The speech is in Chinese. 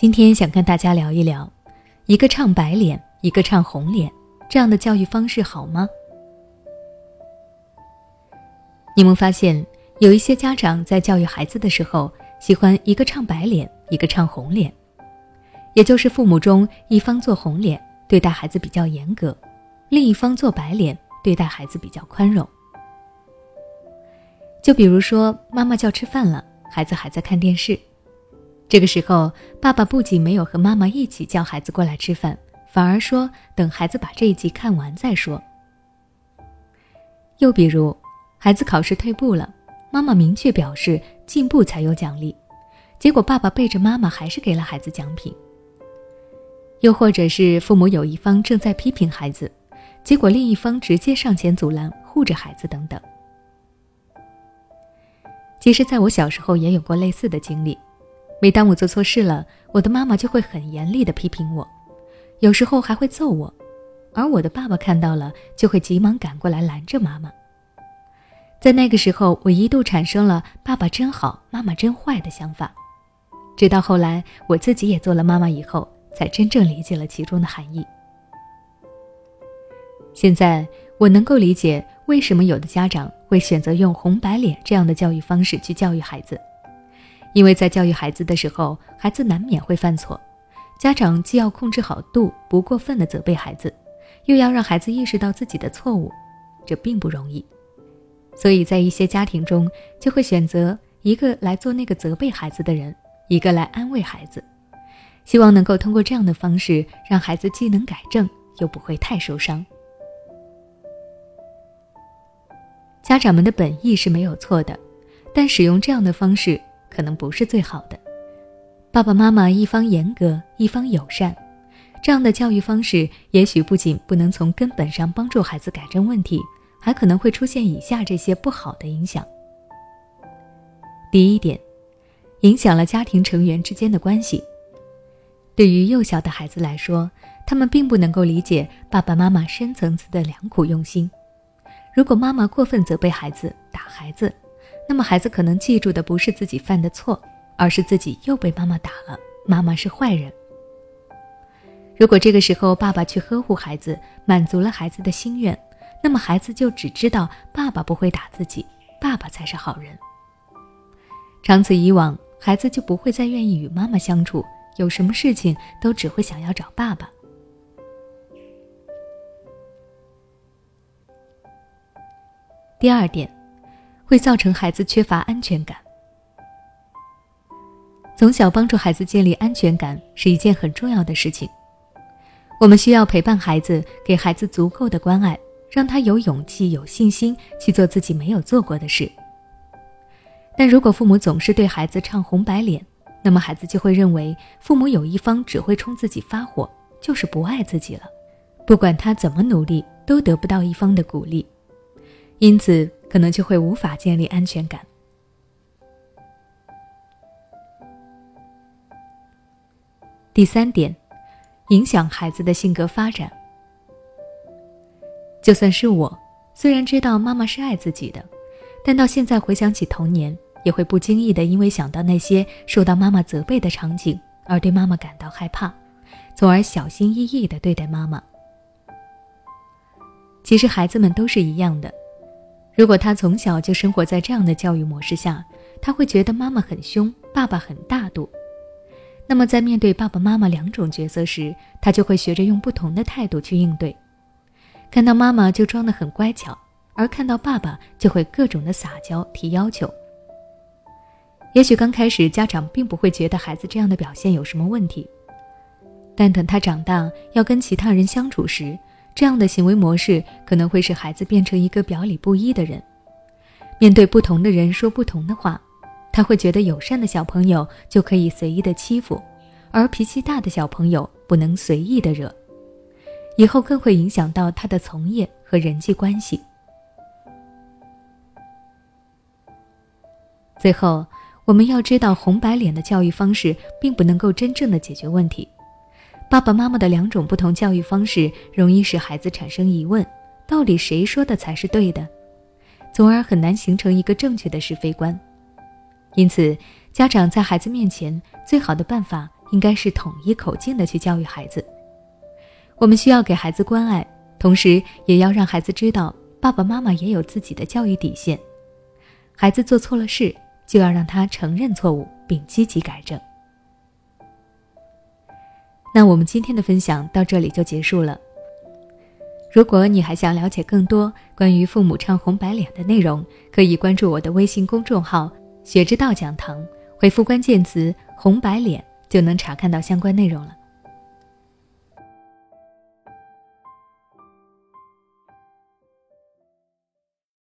今天想跟大家聊一聊，一个唱白脸，一个唱红脸，这样的教育方式好吗？你们发现有一些家长在教育孩子的时候，喜欢一个唱白脸，一个唱红脸，也就是父母中一方做红脸，对待孩子比较严格，另一方做白脸，对待孩子比较宽容。就比如说，妈妈叫吃饭了，孩子还在看电视。这个时候，爸爸不仅没有和妈妈一起叫孩子过来吃饭，反而说等孩子把这一集看完再说。又比如，孩子考试退步了，妈妈明确表示进步才有奖励，结果爸爸背着妈妈还是给了孩子奖品。又或者是父母有一方正在批评孩子，结果另一方直接上前阻拦，护着孩子等等。其实，在我小时候也有过类似的经历。每当我做错事了，我的妈妈就会很严厉地批评我，有时候还会揍我，而我的爸爸看到了，就会急忙赶过来拦着妈妈。在那个时候，我一度产生了“爸爸真好，妈妈真坏”的想法，直到后来我自己也做了妈妈以后，才真正理解了其中的含义。现在我能够理解为什么有的家长会选择用红白脸这样的教育方式去教育孩子。因为在教育孩子的时候，孩子难免会犯错，家长既要控制好度，不过分的责备孩子，又要让孩子意识到自己的错误，这并不容易。所以在一些家庭中，就会选择一个来做那个责备孩子的人，一个来安慰孩子，希望能够通过这样的方式，让孩子既能改正，又不会太受伤。家长们的本意是没有错的，但使用这样的方式。可能不是最好的。爸爸妈妈一方严格，一方友善，这样的教育方式，也许不仅不能从根本上帮助孩子改正问题，还可能会出现以下这些不好的影响。第一点，影响了家庭成员之间的关系。对于幼小的孩子来说，他们并不能够理解爸爸妈妈深层次的良苦用心。如果妈妈过分责备孩子，打孩子。那么孩子可能记住的不是自己犯的错，而是自己又被妈妈打了，妈妈是坏人。如果这个时候爸爸去呵护孩子，满足了孩子的心愿，那么孩子就只知道爸爸不会打自己，爸爸才是好人。长此以往，孩子就不会再愿意与妈妈相处，有什么事情都只会想要找爸爸。第二点。会造成孩子缺乏安全感。从小帮助孩子建立安全感是一件很重要的事情。我们需要陪伴孩子，给孩子足够的关爱，让他有勇气、有信心去做自己没有做过的事。但如果父母总是对孩子唱红白脸，那么孩子就会认为父母有一方只会冲自己发火，就是不爱自己了。不管他怎么努力，都得不到一方的鼓励，因此。可能就会无法建立安全感。第三点，影响孩子的性格发展。就算是我，虽然知道妈妈是爱自己的，但到现在回想起童年，也会不经意的因为想到那些受到妈妈责备的场景，而对妈妈感到害怕，从而小心翼翼的对待妈妈。其实孩子们都是一样的。如果他从小就生活在这样的教育模式下，他会觉得妈妈很凶，爸爸很大度。那么在面对爸爸妈妈两种角色时，他就会学着用不同的态度去应对。看到妈妈就装得很乖巧，而看到爸爸就会各种的撒娇提要求。也许刚开始家长并不会觉得孩子这样的表现有什么问题，但等他长大要跟其他人相处时，这样的行为模式可能会使孩子变成一个表里不一的人，面对不同的人说不同的话，他会觉得友善的小朋友就可以随意的欺负，而脾气大的小朋友不能随意的惹，以后更会影响到他的从业和人际关系。最后，我们要知道，红白脸的教育方式并不能够真正的解决问题。爸爸妈妈的两种不同教育方式，容易使孩子产生疑问：到底谁说的才是对的？从而很难形成一个正确的是非观。因此，家长在孩子面前最好的办法应该是统一口径的去教育孩子。我们需要给孩子关爱，同时也要让孩子知道爸爸妈妈也有自己的教育底线。孩子做错了事，就要让他承认错误并积极改正。那我们今天的分享到这里就结束了。如果你还想了解更多关于父母唱红白脸的内容，可以关注我的微信公众号“学之道讲堂”，回复关键词“红白脸”就能查看到相关内容了。